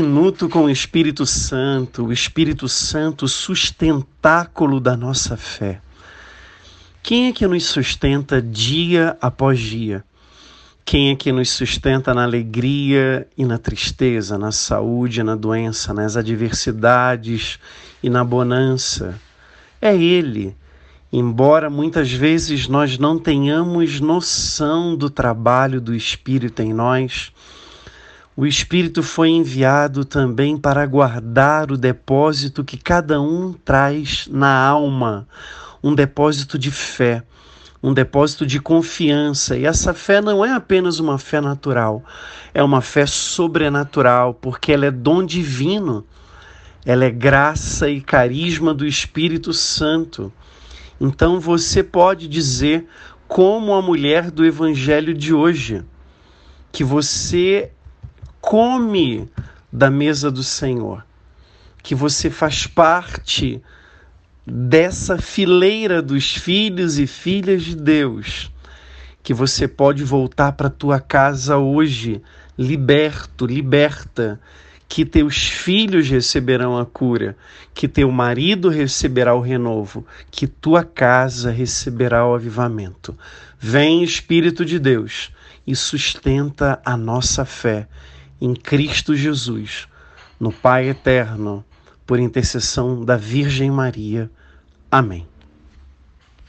minuto com o Espírito Santo, o Espírito Santo, sustentáculo da nossa fé. Quem é que nos sustenta dia após dia? Quem é que nos sustenta na alegria e na tristeza, na saúde e na doença, nas adversidades e na bonança? É Ele. Embora muitas vezes nós não tenhamos noção do trabalho do Espírito em nós, o Espírito foi enviado também para guardar o depósito que cada um traz na alma, um depósito de fé, um depósito de confiança. E essa fé não é apenas uma fé natural, é uma fé sobrenatural, porque ela é dom divino, ela é graça e carisma do Espírito Santo. Então você pode dizer, como a mulher do Evangelho de hoje, que você come da mesa do Senhor, que você faz parte dessa fileira dos filhos e filhas de Deus, que você pode voltar para tua casa hoje liberto, liberta, que teus filhos receberão a cura, que teu marido receberá o renovo, que tua casa receberá o avivamento. Vem Espírito de Deus e sustenta a nossa fé em Cristo Jesus, no Pai eterno, por intercessão da Virgem Maria. Amém.